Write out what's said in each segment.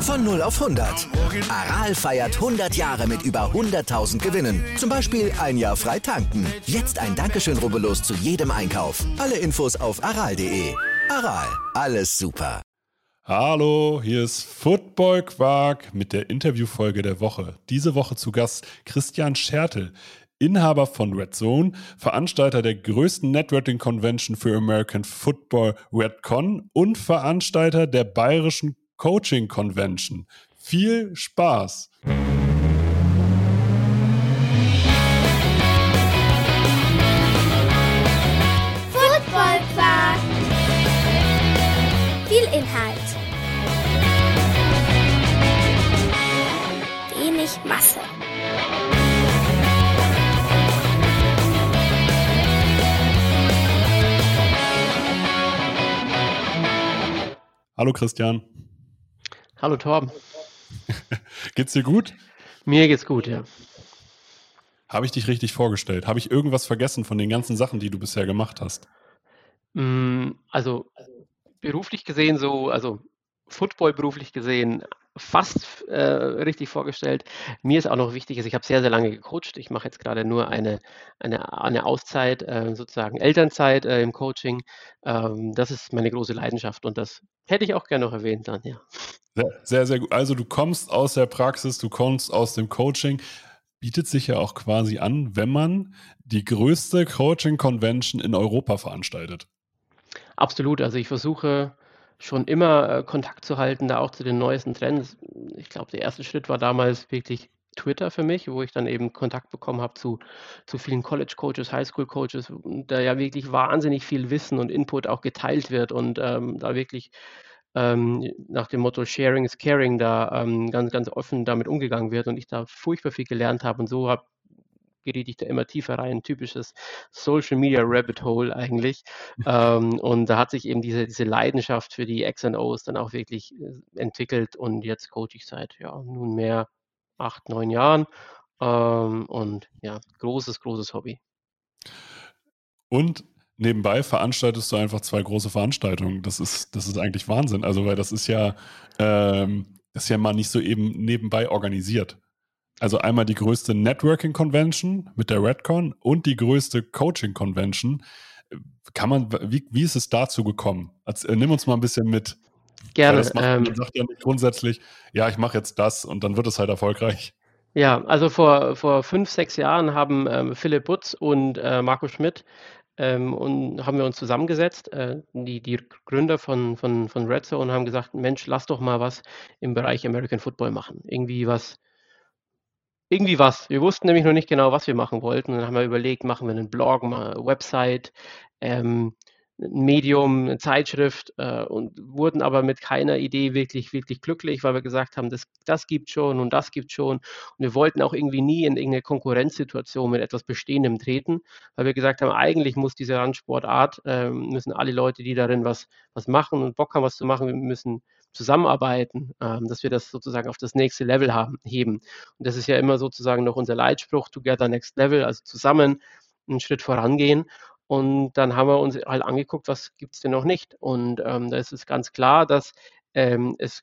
Von 0 auf 100. Aral feiert 100 Jahre mit über 100.000 Gewinnen. Zum Beispiel ein Jahr frei tanken. Jetzt ein Dankeschön, rubbellos zu jedem Einkauf. Alle Infos auf aral.de. Aral, alles super. Hallo, hier ist Football Quark mit der Interviewfolge der Woche. Diese Woche zu Gast Christian Schertel, Inhaber von Red Zone, Veranstalter der größten Networking Convention für American Football RedCon und Veranstalter der bayerischen Coaching Convention. Viel Spaß! Football. Viel Inhalt. Hallo Christian. Hallo Torben. Geht's dir gut? Mir geht's gut, ja. Habe ich dich richtig vorgestellt? Habe ich irgendwas vergessen von den ganzen Sachen, die du bisher gemacht hast? Mm, Also beruflich gesehen so, also Football beruflich gesehen fast äh, richtig vorgestellt. Mir ist auch noch wichtig, also ich habe sehr, sehr lange gecoacht. Ich mache jetzt gerade nur eine, eine, eine Auszeit, äh, sozusagen Elternzeit äh, im Coaching. Ähm, das ist meine große Leidenschaft und das hätte ich auch gerne noch erwähnt dann, ja. Sehr, sehr, sehr gut. Also du kommst aus der Praxis, du kommst aus dem Coaching. Bietet sich ja auch quasi an, wenn man die größte Coaching-Convention in Europa veranstaltet. Absolut. Also ich versuche schon immer äh, Kontakt zu halten, da auch zu den neuesten Trends. Ich glaube, der erste Schritt war damals wirklich Twitter für mich, wo ich dann eben Kontakt bekommen habe zu, zu vielen College-Coaches, Highschool-Coaches, da ja wirklich wahnsinnig viel Wissen und Input auch geteilt wird und ähm, da wirklich ähm, nach dem Motto Sharing is Caring da ähm, ganz, ganz offen damit umgegangen wird und ich da furchtbar viel gelernt habe und so habe geriet ich da immer tiefer rein, typisches Social Media Rabbit Hole eigentlich. ähm, und da hat sich eben diese, diese Leidenschaft für die X&Os dann auch wirklich äh, entwickelt und jetzt coache ich seit ja, nunmehr acht, neun Jahren. Ähm, und ja, großes, großes Hobby. Und nebenbei veranstaltest du einfach zwei große Veranstaltungen. Das ist, das ist eigentlich Wahnsinn. Also, weil das ist ja, ähm, das ist ja mal nicht so eben nebenbei organisiert. Also einmal die größte Networking Convention mit der Redcon und die größte Coaching Convention. Kann man, wie, wie ist es dazu gekommen? Also, nimm uns mal ein bisschen mit. Gerne. Macht, ähm, man sagt ja nicht grundsätzlich, ja, ich mache jetzt das und dann wird es halt erfolgreich. Ja, also vor, vor fünf, sechs Jahren haben ähm, Philipp Butz und äh, Marco Schmidt ähm, und haben wir uns zusammengesetzt, äh, die, die Gründer von, von, von Red Zone, und haben gesagt, Mensch, lass doch mal was im Bereich American Football machen. Irgendwie was, irgendwie was. Wir wussten nämlich noch nicht genau, was wir machen wollten. Dann haben wir überlegt, machen wir einen Blog, eine Website, ähm, ein Medium, eine Zeitschrift äh, und wurden aber mit keiner Idee wirklich, wirklich glücklich, weil wir gesagt haben, das, das gibt schon und das gibt schon. Und wir wollten auch irgendwie nie in irgendeine Konkurrenzsituation mit etwas Bestehendem treten, weil wir gesagt haben, eigentlich muss diese Randsportart, äh, müssen alle Leute, die darin was, was machen und Bock haben, was zu machen, wir müssen zusammenarbeiten, ähm, dass wir das sozusagen auf das nächste Level haben, heben. Und das ist ja immer sozusagen noch unser Leitspruch, Together Next Level, also zusammen einen Schritt vorangehen. Und dann haben wir uns halt angeguckt, was gibt es denn noch nicht. Und ähm, da ist es ganz klar, dass ähm, es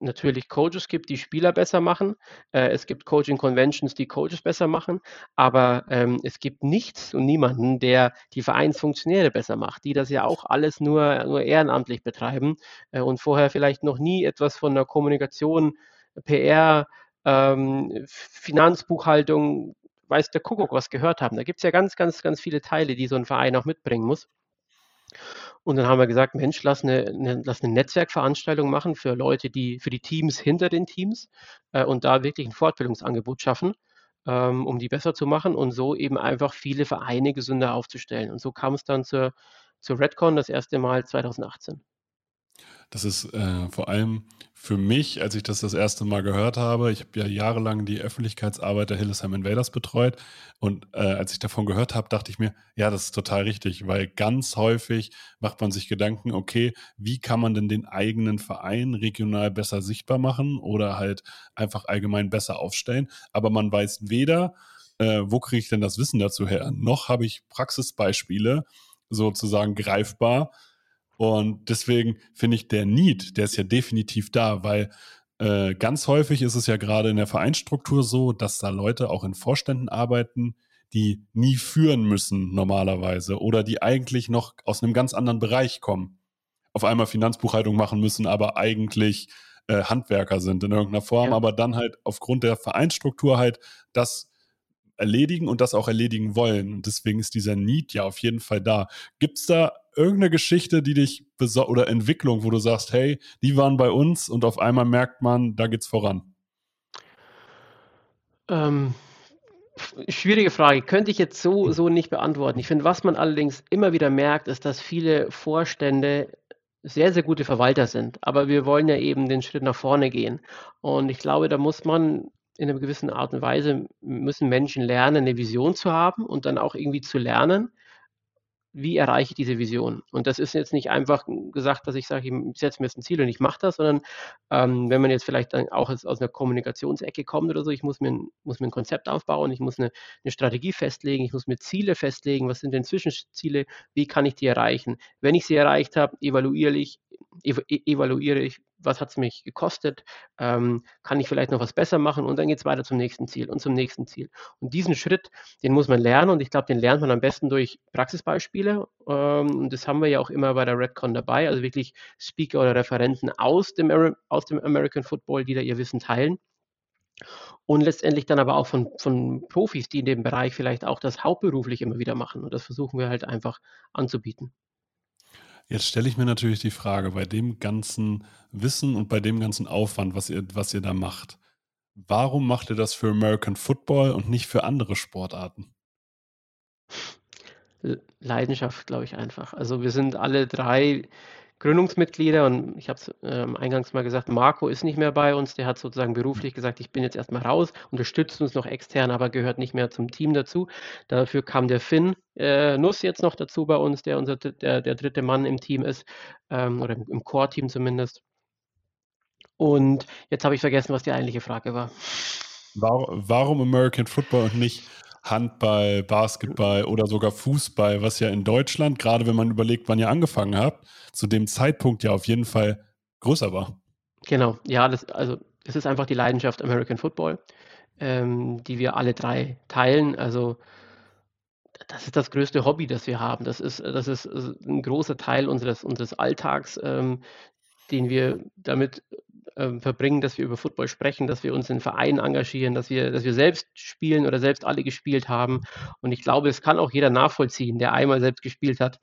natürlich Coaches gibt, die Spieler besser machen. Äh, es gibt Coaching Conventions, die Coaches besser machen. Aber ähm, es gibt nichts und niemanden, der die Vereinsfunktionäre besser macht, die das ja auch alles nur, nur ehrenamtlich betreiben äh, und vorher vielleicht noch nie etwas von der Kommunikation, PR, ähm, Finanzbuchhaltung, weiß der Kuckuck was gehört haben. Da gibt es ja ganz, ganz, ganz viele Teile, die so ein Verein auch mitbringen muss. Und dann haben wir gesagt, Mensch, lass eine, eine, lass eine Netzwerkveranstaltung machen für Leute, die, für die Teams hinter den Teams äh, und da wirklich ein Fortbildungsangebot schaffen, ähm, um die besser zu machen und so eben einfach viele Vereine gesünder aufzustellen. Und so kam es dann zur, zur Redcon das erste Mal 2018. Das ist äh, vor allem für mich, als ich das das erste Mal gehört habe, ich habe ja jahrelang die Öffentlichkeitsarbeit der Hillesheim Invaders betreut und äh, als ich davon gehört habe, dachte ich mir, ja, das ist total richtig, weil ganz häufig macht man sich Gedanken, okay, wie kann man denn den eigenen Verein regional besser sichtbar machen oder halt einfach allgemein besser aufstellen, aber man weiß weder, äh, wo kriege ich denn das Wissen dazu her? Noch habe ich Praxisbeispiele sozusagen greifbar. Und deswegen finde ich der Need, der ist ja definitiv da, weil äh, ganz häufig ist es ja gerade in der Vereinsstruktur so, dass da Leute auch in Vorständen arbeiten, die nie führen müssen normalerweise oder die eigentlich noch aus einem ganz anderen Bereich kommen. Auf einmal Finanzbuchhaltung machen müssen, aber eigentlich äh, Handwerker sind in irgendeiner Form, ja. aber dann halt aufgrund der Vereinsstruktur halt das erledigen und das auch erledigen wollen. Und deswegen ist dieser Need ja auf jeden Fall da. Gibt es da irgendeine Geschichte, die dich oder Entwicklung, wo du sagst, hey, die waren bei uns und auf einmal merkt man, da geht's voran? Ähm, schwierige Frage. Könnte ich jetzt so, so nicht beantworten. Ich finde, was man allerdings immer wieder merkt, ist, dass viele Vorstände sehr, sehr gute Verwalter sind. Aber wir wollen ja eben den Schritt nach vorne gehen. Und ich glaube, da muss man in einer gewissen Art und Weise, müssen Menschen lernen, eine Vision zu haben und dann auch irgendwie zu lernen, wie erreiche ich diese Vision? Und das ist jetzt nicht einfach gesagt, dass ich sage, ich setze mir jetzt ein Ziel und ich mache das, sondern ähm, wenn man jetzt vielleicht dann auch aus einer Kommunikationsecke kommt oder so, ich muss mir, muss mir ein Konzept aufbauen, ich muss eine, eine Strategie festlegen, ich muss mir Ziele festlegen, was sind denn Zwischenziele, wie kann ich die erreichen? Wenn ich sie erreicht habe, evaluiere ich, ev evaluiere ich, was hat es mich gekostet, ähm, kann ich vielleicht noch was besser machen und dann geht es weiter zum nächsten Ziel und zum nächsten Ziel. Und diesen Schritt, den muss man lernen und ich glaube, den lernt man am besten durch Praxisbeispiele ähm, und das haben wir ja auch immer bei der Redcon dabei, also wirklich Speaker oder Referenten aus dem, aus dem American Football, die da ihr Wissen teilen. Und letztendlich dann aber auch von, von Profis, die in dem Bereich vielleicht auch das hauptberuflich immer wieder machen. Und das versuchen wir halt einfach anzubieten. Jetzt stelle ich mir natürlich die Frage, bei dem ganzen Wissen und bei dem ganzen Aufwand, was ihr, was ihr da macht, warum macht ihr das für American Football und nicht für andere Sportarten? Leidenschaft, glaube ich einfach. Also wir sind alle drei Gründungsmitglieder und ich habe es ähm, eingangs mal gesagt, Marco ist nicht mehr bei uns, der hat sozusagen beruflich gesagt, ich bin jetzt erstmal raus, unterstützt uns noch extern, aber gehört nicht mehr zum Team dazu. Dafür kam der Finn äh, Nuss jetzt noch dazu bei uns, der unser der, der dritte Mann im Team ist, ähm, oder im, im Core-Team zumindest. Und jetzt habe ich vergessen, was die eigentliche Frage war. Warum American Football und nicht Handball, Basketball oder sogar Fußball, was ja in Deutschland, gerade wenn man überlegt, wann ihr angefangen habt, zu dem Zeitpunkt ja auf jeden Fall größer war. Genau, ja, das, also es ist einfach die Leidenschaft American Football, ähm, die wir alle drei teilen. Also das ist das größte Hobby, das wir haben. Das ist, das ist ein großer Teil unseres, unseres Alltags, ähm, den wir damit ähm, verbringen, dass wir über Football sprechen, dass wir uns in Vereinen engagieren, dass wir, dass wir selbst spielen oder selbst alle gespielt haben. Und ich glaube, es kann auch jeder nachvollziehen, der einmal selbst gespielt hat,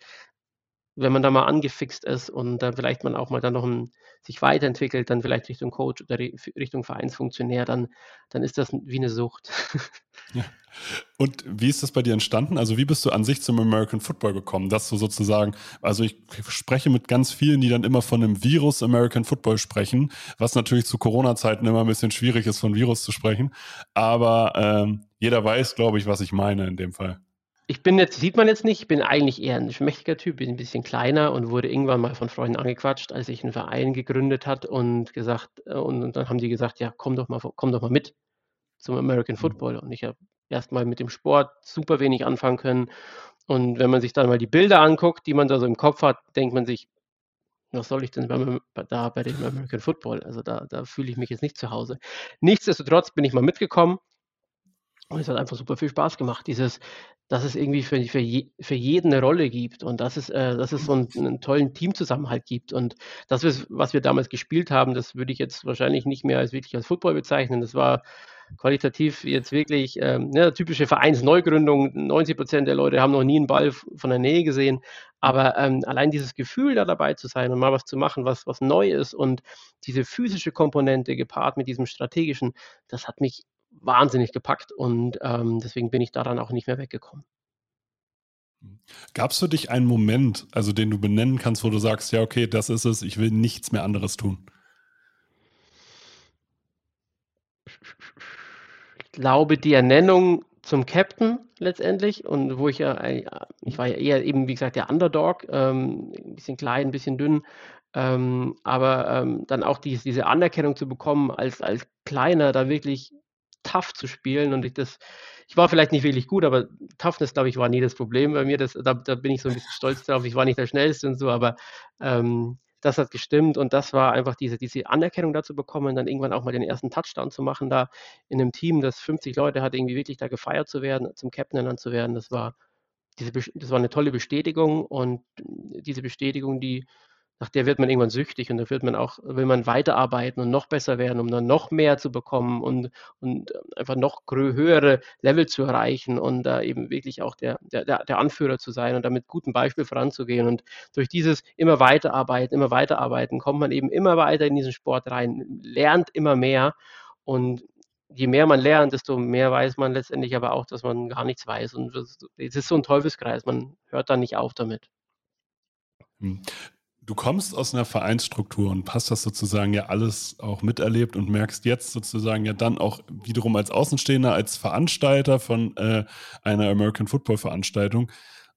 wenn man da mal angefixt ist und dann vielleicht man auch mal dann noch ein, sich weiterentwickelt, dann vielleicht Richtung Coach oder Richtung Vereinsfunktionär, dann, dann ist das wie eine Sucht. Ja. Und wie ist das bei dir entstanden? Also wie bist du an sich zum American Football gekommen, dass du sozusagen, also ich spreche mit ganz vielen, die dann immer von einem Virus American Football sprechen, was natürlich zu Corona-Zeiten immer ein bisschen schwierig ist, von Virus zu sprechen. Aber ähm, jeder weiß, glaube ich, was ich meine in dem Fall. Ich bin jetzt, sieht man jetzt nicht, ich bin eigentlich eher ein schmächtiger Typ, bin ein bisschen kleiner und wurde irgendwann mal von Freunden angequatscht, als ich einen Verein gegründet hat und gesagt, äh, und, und dann haben die gesagt, ja, komm doch mal, komm doch mal mit zum American mhm. Football. Und ich habe erstmal mit dem Sport super wenig anfangen können. Und wenn man sich dann mal die Bilder anguckt, die man da so im Kopf hat, denkt man sich, was soll ich denn beim, da bei dem American Football? Also da, da fühle ich mich jetzt nicht zu Hause. Nichtsdestotrotz bin ich mal mitgekommen und es hat einfach super viel Spaß gemacht. Dieses, dass es irgendwie für, für, je, für jeden eine Rolle gibt und dass es, äh, dass es so einen, einen, tollen Teamzusammenhalt gibt. Und das, was wir damals gespielt haben, das würde ich jetzt wahrscheinlich nicht mehr als wirklich als Football bezeichnen. Das war qualitativ jetzt wirklich ähm, ne, typische Vereinsneugründung. 90 Prozent der Leute haben noch nie einen Ball von der Nähe gesehen. Aber ähm, allein dieses Gefühl, da dabei zu sein und mal was zu machen, was, was neu ist und diese physische Komponente gepaart mit diesem strategischen, das hat mich wahnsinnig gepackt und ähm, deswegen bin ich daran auch nicht mehr weggekommen. Gab es für dich einen Moment, also den du benennen kannst, wo du sagst, ja, okay, das ist es, ich will nichts mehr anderes tun? Ich glaube, die Ernennung zum Captain letztendlich und wo ich ja, äh, ich war ja eher eben, wie gesagt, der Underdog, ähm, ein bisschen klein, ein bisschen dünn, ähm, aber ähm, dann auch die, diese Anerkennung zu bekommen als, als Kleiner, da wirklich tough zu spielen und ich das, ich war vielleicht nicht wirklich gut, aber Toughness, glaube ich, war nie das Problem bei mir. Das, da, da bin ich so ein bisschen stolz drauf. Ich war nicht der Schnellste und so, aber ähm, das hat gestimmt und das war einfach diese, diese Anerkennung dazu bekommen, dann irgendwann auch mal den ersten Touchdown zu machen, da in einem Team, das 50 Leute hat, irgendwie wirklich da gefeiert zu werden, zum Captain ernannt zu werden. Das war, diese, das war eine tolle Bestätigung und diese Bestätigung, die nach der wird man irgendwann süchtig und da wird man auch, will man weiterarbeiten und noch besser werden, um dann noch mehr zu bekommen und, und einfach noch höhere Level zu erreichen und da eben wirklich auch der, der, der Anführer zu sein und damit gutem Beispiel voranzugehen. Und durch dieses immer weiterarbeiten, immer weiterarbeiten, kommt man eben immer weiter in diesen Sport rein, lernt immer mehr und je mehr man lernt, desto mehr weiß man letztendlich aber auch, dass man gar nichts weiß. Und es ist so ein Teufelskreis, man hört dann nicht auf damit. Du kommst aus einer Vereinsstruktur und hast das sozusagen ja alles auch miterlebt und merkst jetzt sozusagen ja dann auch wiederum als Außenstehender, als Veranstalter von äh, einer American Football Veranstaltung,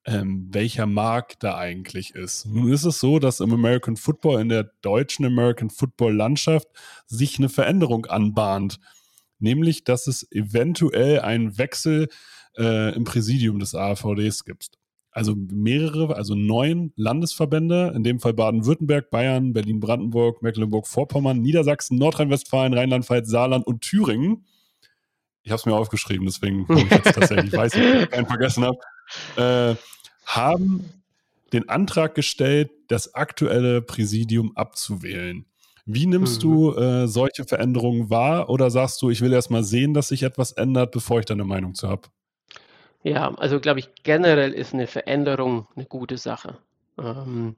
ähm, welcher Markt da eigentlich ist. Nun ist es so, dass im American Football, in der deutschen American Football Landschaft sich eine Veränderung anbahnt. Nämlich, dass es eventuell einen Wechsel äh, im Präsidium des AVDs gibt also mehrere, also neun Landesverbände, in dem Fall Baden-Württemberg, Bayern, Berlin-Brandenburg, Mecklenburg-Vorpommern, Niedersachsen, Nordrhein-Westfalen, Rheinland-Pfalz, Saarland und Thüringen. Ich habe es mir aufgeschrieben, deswegen ich jetzt tatsächlich weiß, ich, keinen vergessen habe. Äh, haben den Antrag gestellt, das aktuelle Präsidium abzuwählen. Wie nimmst mhm. du äh, solche Veränderungen wahr oder sagst du, ich will erst mal sehen, dass sich etwas ändert, bevor ich da eine Meinung zu habe? Ja, also glaube ich, generell ist eine Veränderung eine gute Sache. Ähm,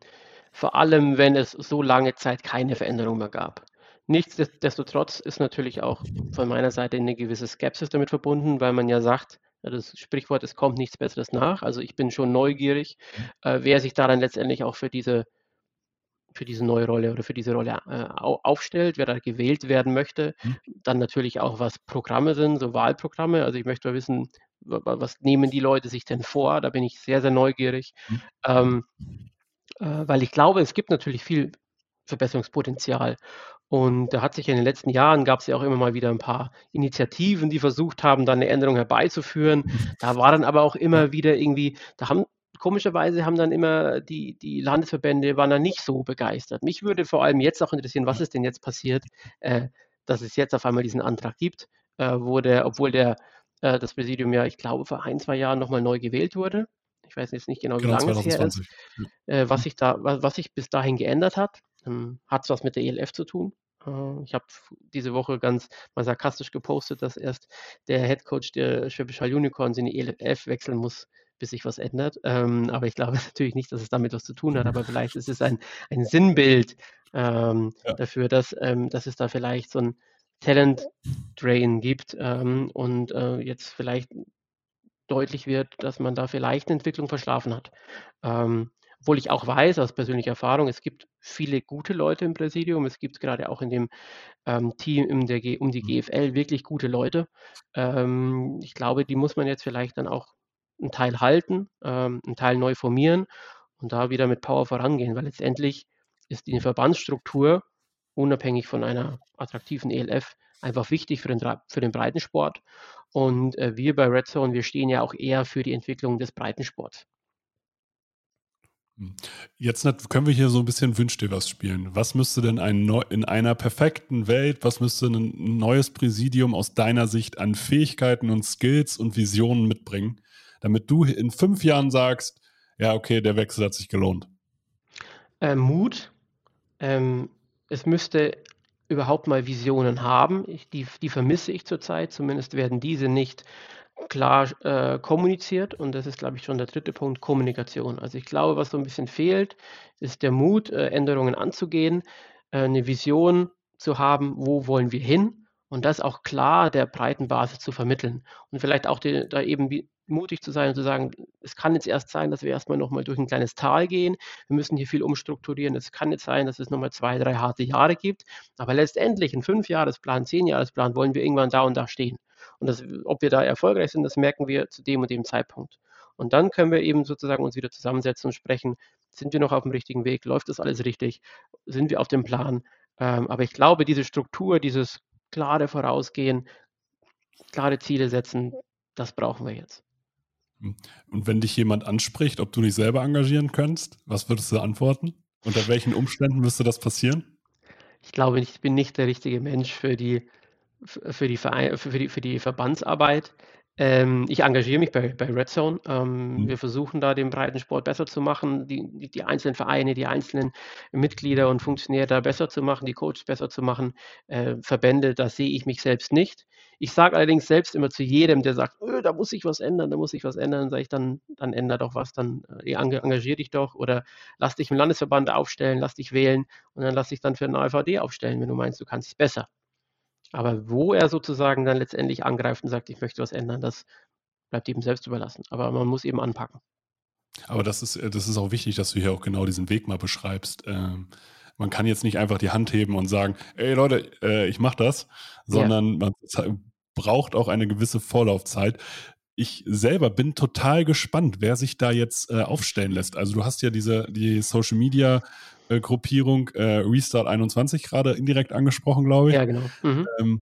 vor allem, wenn es so lange Zeit keine Veränderung mehr gab. Nichtsdestotrotz ist natürlich auch von meiner Seite eine gewisse Skepsis damit verbunden, weil man ja sagt, das Sprichwort, es kommt nichts Besseres nach. Also ich bin schon neugierig, äh, wer sich daran letztendlich auch für diese, für diese neue Rolle oder für diese Rolle äh, aufstellt, wer da gewählt werden möchte. Mhm. Dann natürlich auch, was Programme sind, so Wahlprogramme. Also ich möchte mal wissen, was nehmen die Leute sich denn vor? Da bin ich sehr, sehr neugierig, mhm. ähm, äh, weil ich glaube, es gibt natürlich viel Verbesserungspotenzial. Und da hat sich in den letzten Jahren, gab es ja auch immer mal wieder ein paar Initiativen, die versucht haben, dann eine Änderung herbeizuführen. Da war dann aber auch immer wieder irgendwie, da haben komischerweise haben dann immer die, die Landesverbände waren dann nicht so begeistert. Mich würde vor allem jetzt auch interessieren, was ist denn jetzt passiert, äh, dass es jetzt auf einmal diesen Antrag gibt, äh, wo der, obwohl der äh, das Präsidium ja, ich glaube, vor ein, zwei Jahren nochmal neu gewählt wurde. Ich weiß jetzt nicht genau, wie genau, lange 2020. es her ist. Äh, was, sich da, was, was sich bis dahin geändert hat, ähm, hat es was mit der ELF zu tun. Äh, ich habe diese Woche ganz mal sarkastisch gepostet, dass erst der Headcoach der Schwäbisch Hall Unicorns in die ELF wechseln muss, bis sich was ändert. Ähm, aber ich glaube natürlich nicht, dass es damit was zu tun hat, aber vielleicht ist es ein, ein Sinnbild ähm, ja. dafür, dass, ähm, dass es da vielleicht so ein Talent Drain gibt ähm, und äh, jetzt vielleicht deutlich wird, dass man da vielleicht eine Entwicklung verschlafen hat. Ähm, obwohl ich auch weiß aus persönlicher Erfahrung, es gibt viele gute Leute im Präsidium. Es gibt gerade auch in dem ähm, Team der G um die mhm. GFL wirklich gute Leute. Ähm, ich glaube, die muss man jetzt vielleicht dann auch einen Teil halten, ähm, einen Teil neu formieren und da wieder mit Power vorangehen, weil letztendlich ist die Verbandsstruktur unabhängig von einer attraktiven ELF einfach wichtig für den, für den Breitensport. Und äh, wir bei Red Zone, wir stehen ja auch eher für die Entwicklung des Breitensports. Hm. Jetzt können wir hier so ein bisschen Wünsch dir was spielen. Was müsste denn ein in einer perfekten Welt, was müsste ein neues Präsidium aus deiner Sicht an Fähigkeiten und Skills und Visionen mitbringen, damit du in fünf Jahren sagst, ja, okay, der Wechsel hat sich gelohnt? Äh, Mut, ähm, es müsste überhaupt mal Visionen haben. Ich, die, die vermisse ich zurzeit. Zumindest werden diese nicht klar äh, kommuniziert. Und das ist, glaube ich, schon der dritte Punkt, Kommunikation. Also ich glaube, was so ein bisschen fehlt, ist der Mut, äh, Änderungen anzugehen, äh, eine Vision zu haben, wo wollen wir hin und das auch klar der breiten Basis zu vermitteln. Und vielleicht auch die, da eben mutig zu sein und zu sagen, es kann jetzt erst sein, dass wir erstmal nochmal durch ein kleines Tal gehen. Wir müssen hier viel umstrukturieren. Es kann jetzt sein, dass es nochmal zwei, drei harte Jahre gibt. Aber letztendlich, in fünf Jahresplan, zehn Jahresplan, wollen wir irgendwann da und da stehen. Und das, ob wir da erfolgreich sind, das merken wir zu dem und dem Zeitpunkt. Und dann können wir eben sozusagen uns wieder zusammensetzen und sprechen, sind wir noch auf dem richtigen Weg? Läuft das alles richtig? Sind wir auf dem Plan? Ähm, aber ich glaube, diese Struktur, dieses klare Vorausgehen klare Ziele setzen, das brauchen wir jetzt. Und wenn dich jemand anspricht, ob du dich selber engagieren könntest, was würdest du antworten? Unter welchen Umständen müsste das passieren? Ich glaube, ich bin nicht der richtige Mensch für die, für die, für die, für die Verbandsarbeit. Ähm, ich engagiere mich bei, bei Red Zone. Ähm, mhm. Wir versuchen da den Breitensport besser zu machen, die, die, die, einzelnen Vereine, die einzelnen Mitglieder und Funktionäre da besser zu machen, die Coaches besser zu machen. Äh, Verbände, da sehe ich mich selbst nicht. Ich sage allerdings selbst immer zu jedem, der sagt, öh, da muss ich was ändern, da muss ich was ändern, sage ich dann, dann änder doch was, dann äh, engagier dich doch oder lass dich im Landesverband aufstellen, lass dich wählen und dann lass dich dann für den AVD aufstellen, wenn du meinst, du kannst es besser. Aber wo er sozusagen dann letztendlich angreift und sagt, ich möchte was ändern, das bleibt ihm selbst überlassen. Aber man muss eben anpacken. Aber das ist, äh, das ist auch wichtig, dass du hier auch genau diesen Weg mal beschreibst. Ähm, man kann jetzt nicht einfach die Hand heben und sagen, ey Leute, äh, ich mach das, sondern ja. man braucht auch eine gewisse Vorlaufzeit. Ich selber bin total gespannt, wer sich da jetzt äh, aufstellen lässt. Also du hast ja diese die Social Media äh, Gruppierung äh, Restart 21 gerade indirekt angesprochen, glaube ich. Ja, genau. Mhm. Ähm,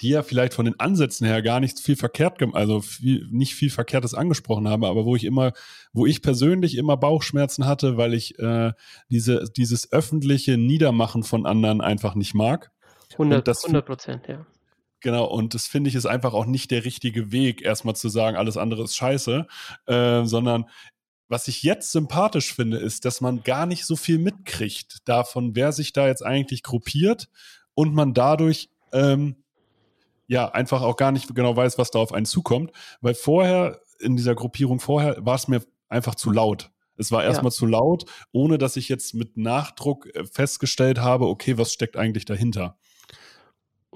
die ja vielleicht von den Ansätzen her gar nicht viel verkehrt, also viel, nicht viel Verkehrtes angesprochen habe, aber wo ich immer, wo ich persönlich immer Bauchschmerzen hatte, weil ich äh, diese, dieses öffentliche Niedermachen von anderen einfach nicht mag. 100 Prozent, ja. Genau, und das finde ich ist einfach auch nicht der richtige Weg, erstmal zu sagen, alles andere ist scheiße, äh, sondern was ich jetzt sympathisch finde, ist, dass man gar nicht so viel mitkriegt davon, wer sich da jetzt eigentlich gruppiert und man dadurch ähm, ja einfach auch gar nicht genau weiß, was da auf einen zukommt, weil vorher in dieser Gruppierung vorher war es mir einfach zu laut. Es war erstmal ja. zu laut, ohne dass ich jetzt mit Nachdruck äh, festgestellt habe, okay, was steckt eigentlich dahinter?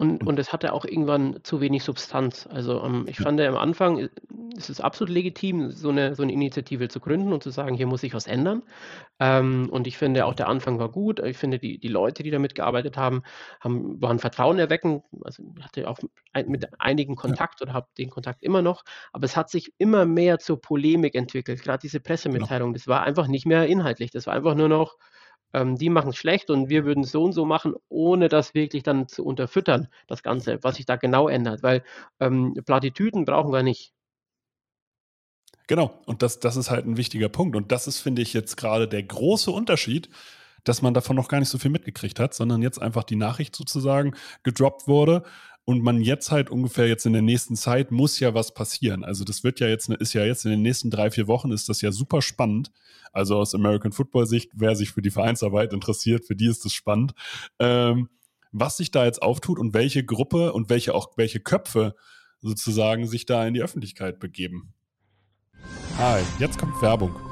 Und, und es hatte auch irgendwann zu wenig Substanz. Also ähm, ich fand ja am Anfang, äh, ist es absolut legitim, so eine, so eine Initiative zu gründen und zu sagen, hier muss sich was ändern. Ähm, und ich finde auch der Anfang war gut. Ich finde die, die Leute, die damit gearbeitet haben, haben waren Vertrauen erwecken. Also ich hatte auch mit einigen Kontakt ja. oder habe den Kontakt immer noch. Aber es hat sich immer mehr zur Polemik entwickelt. Gerade diese genau. Pressemitteilung, das war einfach nicht mehr inhaltlich. Das war einfach nur noch ähm, die machen es schlecht und wir würden es so und so machen, ohne das wirklich dann zu unterfüttern, das Ganze, was sich da genau ändert. Weil ähm, Plattitüden brauchen wir nicht. Genau, und das, das ist halt ein wichtiger Punkt. Und das ist, finde ich, jetzt gerade der große Unterschied, dass man davon noch gar nicht so viel mitgekriegt hat, sondern jetzt einfach die Nachricht sozusagen gedroppt wurde und man jetzt halt ungefähr jetzt in der nächsten Zeit muss ja was passieren. Also das wird ja jetzt, ist ja jetzt in den nächsten drei, vier Wochen ist das ja super spannend. Also aus American Football Sicht, wer sich für die Vereinsarbeit interessiert, für die ist das spannend. Ähm, was sich da jetzt auftut und welche Gruppe und welche auch welche Köpfe sozusagen sich da in die Öffentlichkeit begeben. Hi, jetzt kommt Werbung.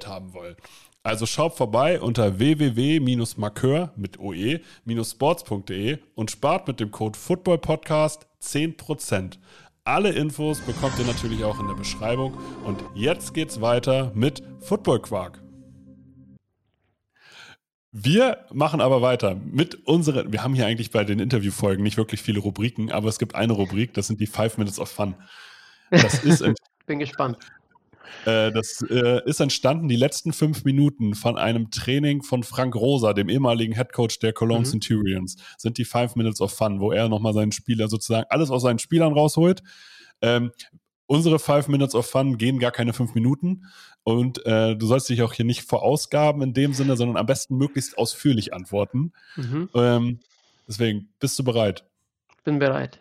haben wollen. Also schaut vorbei unter www-markeur mit oe-sports.de und spart mit dem Code FOOTBALLPODCAST 10%. Alle Infos bekommt ihr natürlich auch in der Beschreibung. Und jetzt geht's weiter mit Football Quark. Wir machen aber weiter mit unseren. Wir haben hier eigentlich bei den Interviewfolgen nicht wirklich viele Rubriken, aber es gibt eine Rubrik, das sind die Five Minutes of Fun. Das ist. Bin gespannt. Äh, das äh, ist entstanden, die letzten fünf Minuten von einem Training von Frank Rosa, dem ehemaligen Headcoach der Cologne mhm. Centurions, sind die Five Minutes of Fun, wo er nochmal seinen Spieler sozusagen alles aus seinen Spielern rausholt. Ähm, unsere Five Minutes of Fun gehen gar keine fünf Minuten und äh, du sollst dich auch hier nicht verausgaben in dem Sinne, sondern am besten möglichst ausführlich antworten. Mhm. Ähm, deswegen, bist du bereit? Bin bereit.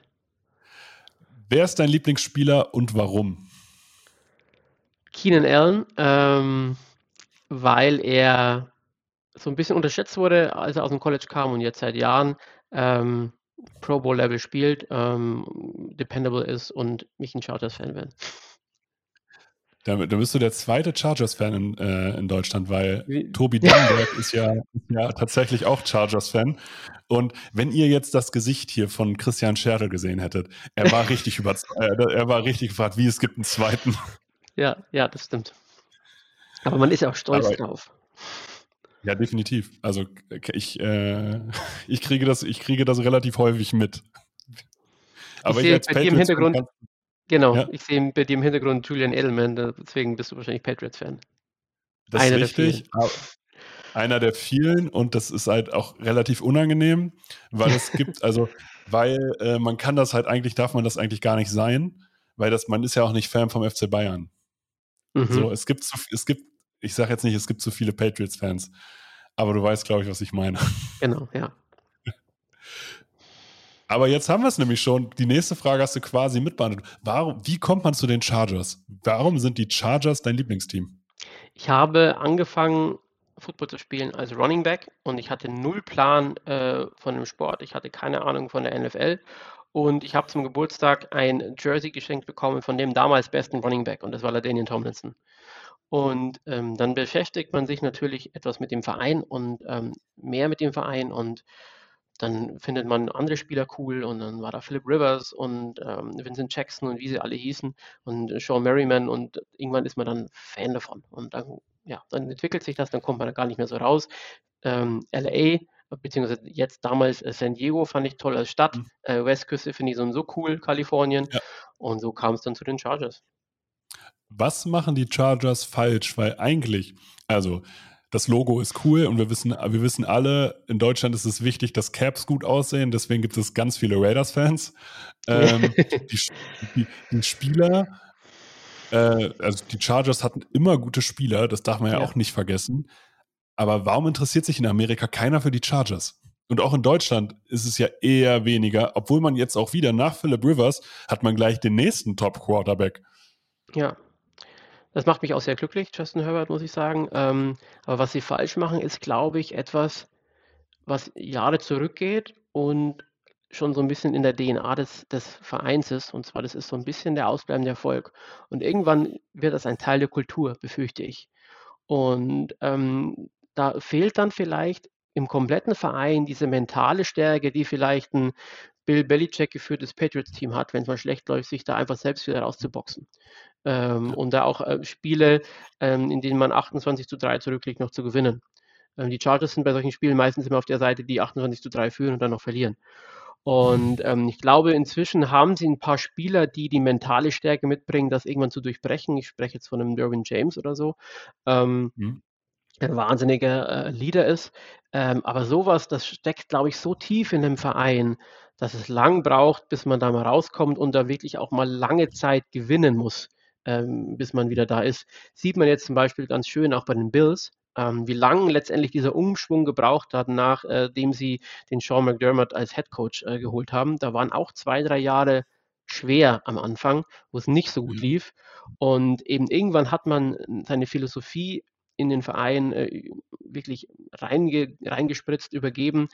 Wer ist dein Lieblingsspieler und warum? Keenan Allen, ähm, weil er so ein bisschen unterschätzt wurde, als er aus dem College kam und jetzt seit Jahren ähm, Pro Bowl Level spielt, ähm, dependable ist und mich ein Chargers-Fan bin. Da, da bist du der zweite Chargers-Fan in, äh, in Deutschland, weil Wie? Tobi Dannenberg ist ja, ja tatsächlich auch Chargers-Fan. Und wenn ihr jetzt das Gesicht hier von Christian Scherl gesehen hättet, er war richtig überzeugt, äh, er war richtig gefragt, wie es gibt einen zweiten. Ja, ja, das stimmt. Aber man ist ja auch stolz Aber, drauf. Ja, definitiv. Also ich, äh, ich, kriege das, ich kriege das relativ häufig mit. Aber ich, ich als bei dir im Hintergrund, genau, ja? ich sehe bei dir im Hintergrund Julian Edelman, deswegen bist du wahrscheinlich Patriots-Fan. Das einer ist richtig. einer der vielen und das ist halt auch relativ unangenehm, weil es gibt, also, weil äh, man kann das halt eigentlich, darf man das eigentlich gar nicht sein, weil das, man ist ja auch nicht Fan vom FC Bayern. Mhm. So, es gibt, es gibt ich sage jetzt nicht, es gibt zu viele Patriots-Fans, aber du weißt, glaube ich, was ich meine. Genau, ja. Aber jetzt haben wir es nämlich schon. Die nächste Frage hast du quasi mitbeantwortet. Warum, wie kommt man zu den Chargers? Warum sind die Chargers dein Lieblingsteam? Ich habe angefangen, Football zu spielen als Running Back und ich hatte null Plan äh, von dem Sport. Ich hatte keine Ahnung von der NFL und ich habe zum Geburtstag ein Jersey geschenkt bekommen von dem damals besten Running Back und das war Daniel Tomlinson. Und ähm, dann beschäftigt man sich natürlich etwas mit dem Verein und ähm, mehr mit dem Verein und dann findet man andere Spieler cool und dann war da Philip Rivers und ähm, Vincent Jackson und wie sie alle hießen und Sean Merriman und irgendwann ist man dann Fan davon und dann, ja, dann entwickelt sich das, dann kommt man da gar nicht mehr so raus. Ähm, LA, beziehungsweise jetzt damals äh, San Diego fand ich toll als Stadt, mhm. äh, Westküste finde ich so, so cool, Kalifornien ja. und so kam es dann zu den Chargers was machen die Chargers falsch? Weil eigentlich, also das Logo ist cool und wir wissen, wir wissen alle, in Deutschland ist es wichtig, dass Caps gut aussehen, deswegen gibt es ganz viele Raiders-Fans. Ähm, die, die, die, Spieler, äh, also die Chargers hatten immer gute Spieler, das darf man ja, ja auch nicht vergessen. Aber warum interessiert sich in Amerika keiner für die Chargers? Und auch in Deutschland ist es ja eher weniger, obwohl man jetzt auch wieder nach Philip Rivers hat man gleich den nächsten Top-Quarterback. Ja, das macht mich auch sehr glücklich, Justin Herbert, muss ich sagen. Ähm, aber was sie falsch machen, ist, glaube ich, etwas, was Jahre zurückgeht und schon so ein bisschen in der DNA des, des Vereins ist. Und zwar, das ist so ein bisschen der ausbleibende Erfolg. Und irgendwann wird das ein Teil der Kultur, befürchte ich. Und ähm, da fehlt dann vielleicht im kompletten Verein diese mentale Stärke, die vielleicht ein Bill Belichick geführtes Patriots-Team hat, wenn es mal schlecht läuft, sich da einfach selbst wieder rauszuboxen. Ähm, und da auch äh, Spiele, ähm, in denen man 28 zu 3 zurückliegt, noch zu gewinnen. Ähm, die Chargers sind bei solchen Spielen meistens immer auf der Seite, die 28 zu 3 führen und dann noch verlieren. Und ähm, ich glaube, inzwischen haben sie ein paar Spieler, die die mentale Stärke mitbringen, das irgendwann zu durchbrechen. Ich spreche jetzt von einem Derwin James oder so. Ähm, mhm ein wahnsinniger äh, Leader ist. Ähm, aber sowas, das steckt, glaube ich, so tief in dem Verein, dass es lang braucht, bis man da mal rauskommt und da wirklich auch mal lange Zeit gewinnen muss, ähm, bis man wieder da ist. Sieht man jetzt zum Beispiel ganz schön auch bei den Bills, ähm, wie lange letztendlich dieser Umschwung gebraucht hat, nachdem äh, sie den Sean McDermott als Head Coach äh, geholt haben. Da waren auch zwei, drei Jahre schwer am Anfang, wo es nicht so gut mhm. lief. Und eben irgendwann hat man seine Philosophie in den Verein äh, wirklich reinge, reingespritzt, übergeben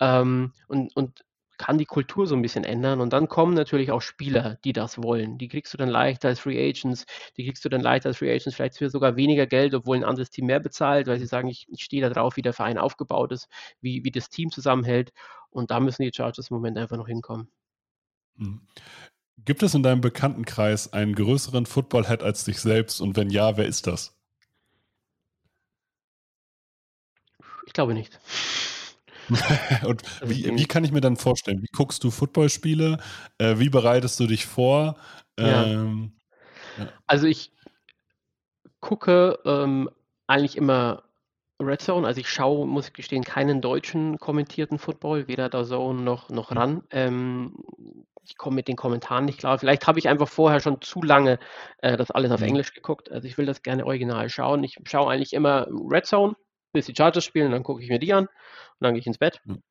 ähm, und, und kann die Kultur so ein bisschen ändern. Und dann kommen natürlich auch Spieler, die das wollen. Die kriegst du dann leichter als Free Agents. Die kriegst du dann leichter als Free Agents, vielleicht für sogar weniger Geld, obwohl ein anderes Team mehr bezahlt, weil sie sagen, ich, ich stehe da drauf, wie der Verein aufgebaut ist, wie, wie das Team zusammenhält. Und da müssen die Chargers im Moment einfach noch hinkommen. Mhm. Gibt es in deinem Bekanntenkreis einen größeren Footballhead als dich selbst? Und wenn ja, wer ist das? Glaube nicht. und wie, wie, kann ich mir dann vorstellen? Wie guckst du Footballspiele? Äh, wie bereitest du dich vor? Ähm, ja. Also ich gucke ähm, eigentlich immer Red Zone. Also ich schaue, muss ich gestehen, keinen deutschen kommentierten Football, weder da Zone noch, noch mhm. ran. Ähm, ich komme mit den Kommentaren nicht klar. Vielleicht habe ich einfach vorher schon zu lange äh, das alles auf mhm. Englisch geguckt. Also ich will das gerne original schauen. Ich schaue eigentlich immer Red Zone bis die Chargers spielen, dann gucke ich mir die an und dann gehe ich ins Bett. Mhm.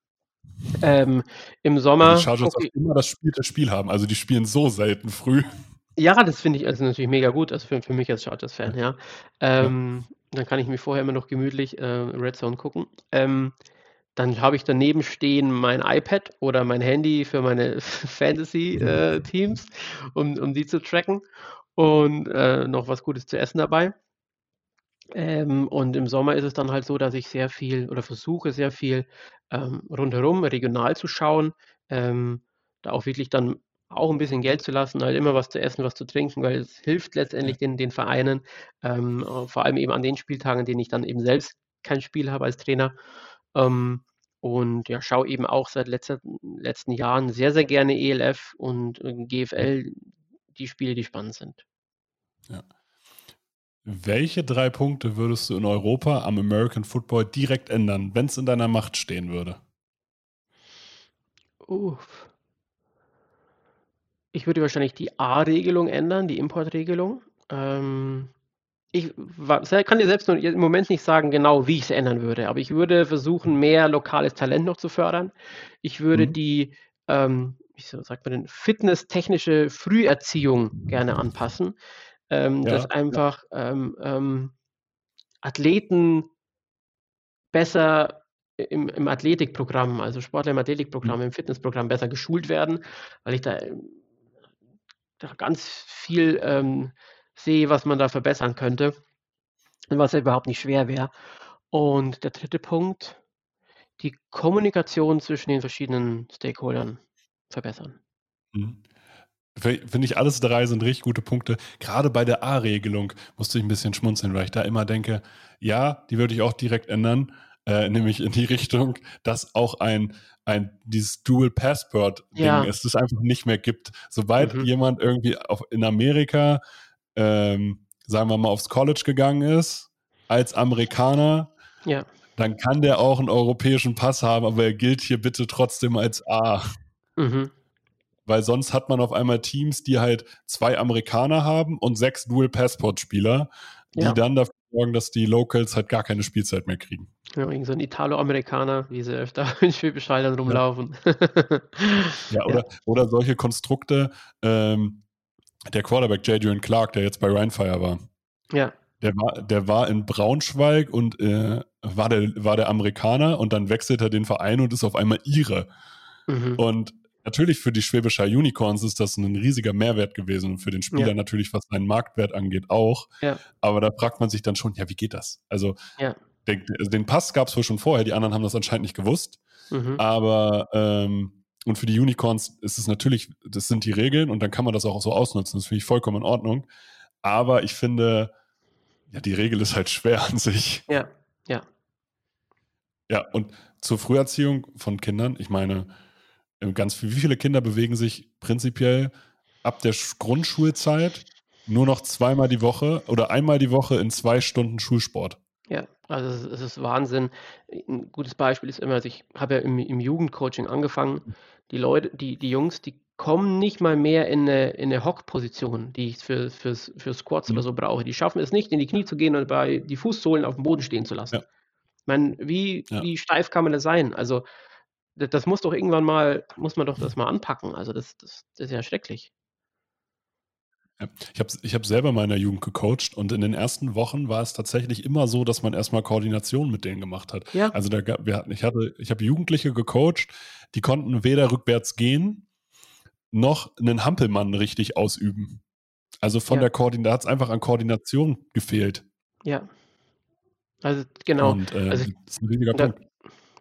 Ähm, Im Sommer. Die Chargers auch immer das Spiel, das Spiel haben. Also die spielen so selten früh. Ja, das finde ich also natürlich mega gut, also für, für mich als Chargers-Fan, ja. Ähm, ja. Dann kann ich mir vorher immer noch gemütlich äh, Red Zone gucken. Ähm, dann habe ich daneben stehen mein iPad oder mein Handy für meine Fantasy-Teams, äh, um, um die zu tracken. und äh, noch was Gutes zu essen dabei. Ähm, und im Sommer ist es dann halt so, dass ich sehr viel oder versuche sehr viel ähm, rundherum regional zu schauen, ähm, da auch wirklich dann auch ein bisschen Geld zu lassen, halt immer was zu essen, was zu trinken, weil es hilft letztendlich den, den Vereinen, ähm, äh, vor allem eben an den Spieltagen, an denen ich dann eben selbst kein Spiel habe als Trainer. Ähm, und ja, schaue eben auch seit letzter, letzten Jahren sehr, sehr gerne ELF und äh, GFL, die Spiele, die spannend sind. Ja. Welche drei Punkte würdest du in Europa am American Football direkt ändern, wenn es in deiner Macht stehen würde? Uff. Ich würde wahrscheinlich die A-Regelung ändern, die Importregelung. Ähm, ich kann dir selbst im Moment nicht sagen, genau wie ich es ändern würde, aber ich würde versuchen, mehr lokales Talent noch zu fördern. Ich würde mhm. die, ähm, wie sagt man denn, fitnesstechnische Früherziehung gerne anpassen, ähm, ja, dass einfach ja. ähm, ähm Athleten besser im, im Athletikprogramm, also Sportler im Athletikprogramm, mhm. im Fitnessprogramm besser geschult werden, weil ich da da ganz viel ähm, sehe, was man da verbessern könnte und was ja überhaupt nicht schwer wäre. Und der dritte Punkt, die Kommunikation zwischen den verschiedenen Stakeholdern verbessern. Mhm. Finde ich, alles drei sind richtig gute Punkte. Gerade bei der A-Regelung musste ich ein bisschen schmunzeln, weil ich da immer denke, ja, die würde ich auch direkt ändern, äh, nämlich in die Richtung, dass auch ein ein dieses Dual Passport Ding ja. es das einfach nicht mehr gibt. Sobald mhm. jemand irgendwie auf, in Amerika, ähm, sagen wir mal, aufs College gegangen ist, als Amerikaner, ja. dann kann der auch einen europäischen Pass haben, aber er gilt hier bitte trotzdem als A. Mhm. Weil sonst hat man auf einmal Teams, die halt zwei Amerikaner haben und sechs Dual Passport Spieler, die ja. dann dafür sorgen, dass die Locals halt gar keine Spielzeit mehr kriegen. Ja, irgend so ein Italo-Amerikaner, wie sie öfter in Schwäbisch Hall rumlaufen. Ja, ja oder, ja. oder solche Konstrukte. Ähm, der Quarterback Jadrian Clark, der jetzt bei Rheinfire war. Ja. Der war, der war in Braunschweig und äh, war, der, war der Amerikaner und dann wechselt er den Verein und ist auf einmal ihre. Mhm. Und natürlich für die Schwäbischer Unicorns ist das ein riesiger Mehrwert gewesen und für den Spieler ja. natürlich, was seinen Marktwert angeht, auch. Ja. Aber da fragt man sich dann schon, ja, wie geht das? Also, ja. den, also den, Pass gab es wohl schon vorher, die anderen haben das anscheinend nicht gewusst. Mhm. Aber ähm, und für die Unicorns ist es natürlich, das sind die Regeln und dann kann man das auch so ausnutzen. Das finde ich vollkommen in Ordnung. Aber ich finde, ja, die Regel ist halt schwer an sich. Ja, ja. Ja, und zur Früherziehung von Kindern, ich meine, ganz wie viele Kinder bewegen sich prinzipiell ab der Grundschulzeit nur noch zweimal die Woche oder einmal die Woche in zwei Stunden Schulsport? Ja, also es ist Wahnsinn. Ein gutes Beispiel ist immer, also ich habe ja im, im Jugendcoaching angefangen. Die Leute, die, die Jungs, die kommen nicht mal mehr in eine, in eine Hockposition, die ich für, fürs, für Squats mhm. oder so brauche. Die schaffen es nicht, in die Knie zu gehen und bei die Fußsohlen auf dem Boden stehen zu lassen. Ja. Ich meine, wie, ja. wie steif kann man das sein? Also das muss doch irgendwann mal, muss man doch das mal anpacken. Also das, das, das ist ja schrecklich. Ich habe ich hab selber mal in der Jugend gecoacht und in den ersten Wochen war es tatsächlich immer so, dass man erstmal Koordination mit denen gemacht hat. Ja. Also da, wir hatten, ich hatte, ich habe Jugendliche gecoacht, die konnten weder rückwärts gehen, noch einen Hampelmann richtig ausüben. Also von ja. der Koordination, da hat es einfach an Koordination gefehlt. Ja. Also genau. Und, äh, also, das ist ein riesiger Punkt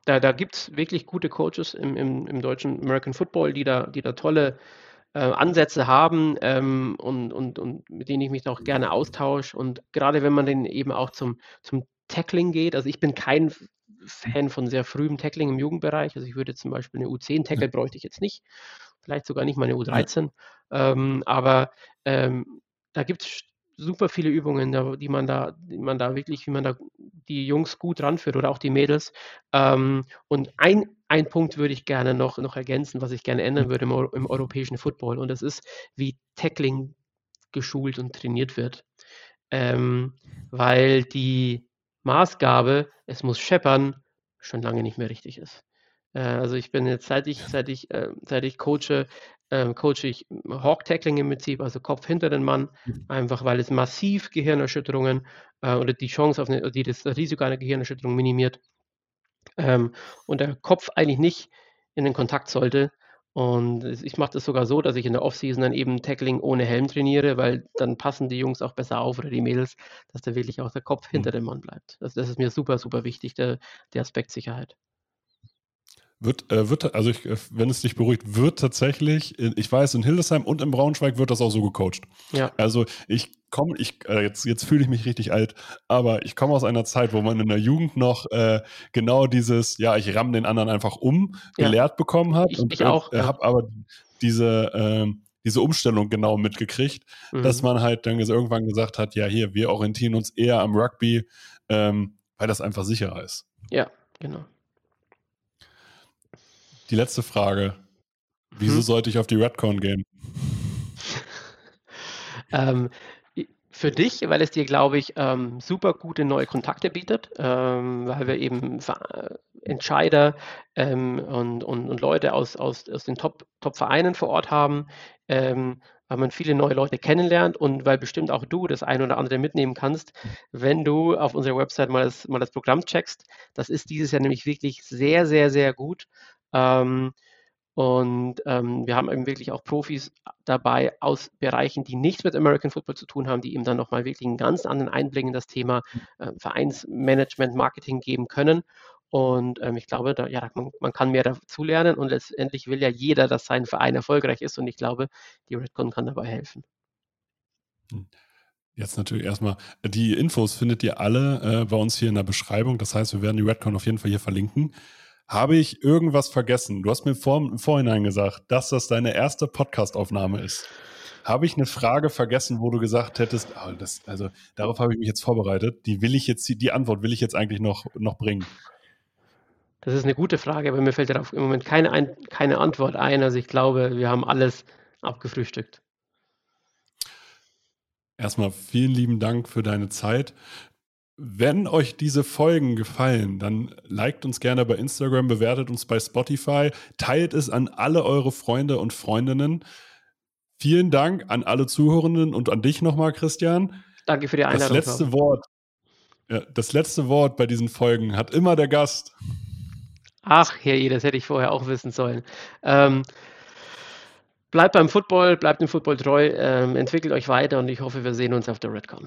da, da gibt es wirklich gute Coaches im, im, im deutschen American Football, die da, die da tolle äh, Ansätze haben ähm, und, und, und mit denen ich mich auch gerne austausche. Und gerade wenn man dann eben auch zum, zum Tackling geht, also ich bin kein Fan von sehr frühem Tackling im Jugendbereich. Also ich würde zum Beispiel eine U10-Tackle bräuchte ich jetzt nicht, vielleicht sogar nicht mal eine U13. Ähm, aber ähm, da gibt es super viele Übungen, die man da, die man da wirklich, wie man da die Jungs gut ranführt oder auch die Mädels. Ähm, und ein, ein Punkt würde ich gerne noch, noch ergänzen, was ich gerne ändern würde im, im europäischen Football. Und das ist, wie Tackling geschult und trainiert wird. Ähm, weil die Maßgabe, es muss scheppern, schon lange nicht mehr richtig ist. Äh, also ich bin jetzt, seit ich, seit ich, äh, seit ich coache, ähm, coache ich Hawk Tackling im Prinzip, also Kopf hinter den Mann, mhm. einfach weil es massiv Gehirnerschütterungen äh, oder die Chance auf eine, die das Risiko einer Gehirnerschütterung minimiert ähm, und der Kopf eigentlich nicht in den Kontakt sollte Und ich mache das sogar so, dass ich in der Offseason dann eben Tackling ohne Helm trainiere, weil dann passen die Jungs auch besser auf oder die Mädels, dass da wirklich auch der Kopf hinter mhm. dem Mann bleibt. Also das ist mir super, super wichtig, der, der Aspekt Sicherheit. Wird, äh, wird, also ich, äh, wenn es dich beruhigt, wird tatsächlich, ich weiß, in Hildesheim und in Braunschweig wird das auch so gecoacht. Ja. Also ich komme, ich, äh, jetzt, jetzt fühle ich mich richtig alt, aber ich komme aus einer Zeit, wo man in der Jugend noch äh, genau dieses, ja, ich ramm den anderen einfach um, ja. gelehrt bekommen hat. Ich, und ich auch. Äh, ja. habe aber diese, äh, diese Umstellung genau mitgekriegt, mhm. dass man halt dann irgendwann gesagt hat, ja, hier, wir orientieren uns eher am Rugby, ähm, weil das einfach sicherer ist. Ja, genau. Die letzte Frage. Wieso hm? sollte ich auf die Redcon gehen? ähm, für dich, weil es dir, glaube ich, ähm, super gute neue Kontakte bietet, ähm, weil wir eben Entscheider ähm, und, und, und, Leute aus, aus, aus den Top-Vereinen Top vor Ort haben, ähm, weil man viele neue Leute kennenlernt und weil bestimmt auch du das eine oder andere mitnehmen kannst, wenn du auf unserer Website mal das, mal das Programm checkst. Das ist dieses Jahr nämlich wirklich sehr, sehr, sehr gut. Ähm, und ähm, wir haben eben wirklich auch Profis dabei aus Bereichen, die nichts mit American Football zu tun haben, die eben dann nochmal wirklich einen ganz anderen Einblick in das Thema äh, Vereinsmanagement, Marketing geben können. Und ähm, ich glaube, da, ja, man, man, kann mehr dazu lernen und letztendlich will ja jeder, dass sein Verein erfolgreich ist. Und ich glaube, die Redcon kann dabei helfen. Hm. Jetzt natürlich erstmal, die Infos findet ihr alle äh, bei uns hier in der Beschreibung. Das heißt, wir werden die Redcon auf jeden Fall hier verlinken. Habe ich irgendwas vergessen? Du hast mir vor, im Vorhinein gesagt, dass das deine erste Podcastaufnahme ist. Habe ich eine Frage vergessen, wo du gesagt hättest, oh, das, also darauf habe ich mich jetzt vorbereitet. Die will ich jetzt, die Antwort will ich jetzt eigentlich noch, noch bringen. Das ist eine gute Frage, aber mir fällt darauf im Moment keine, ein, keine Antwort ein. Also ich glaube, wir haben alles abgefrühstückt. Erstmal vielen lieben Dank für deine Zeit. Wenn euch diese Folgen gefallen, dann liked uns gerne bei Instagram, bewertet uns bei Spotify, teilt es an alle eure Freunde und Freundinnen. Vielen Dank an alle Zuhörenden und an dich nochmal, Christian. Danke für die Einladung. Das letzte Wort, ja, das letzte Wort bei diesen Folgen hat immer der Gast. Ach, Herr das hätte ich vorher auch wissen sollen. Ähm, bleibt beim Football, bleibt dem Football treu, ähm, entwickelt euch weiter und ich hoffe, wir sehen uns auf der Redcon.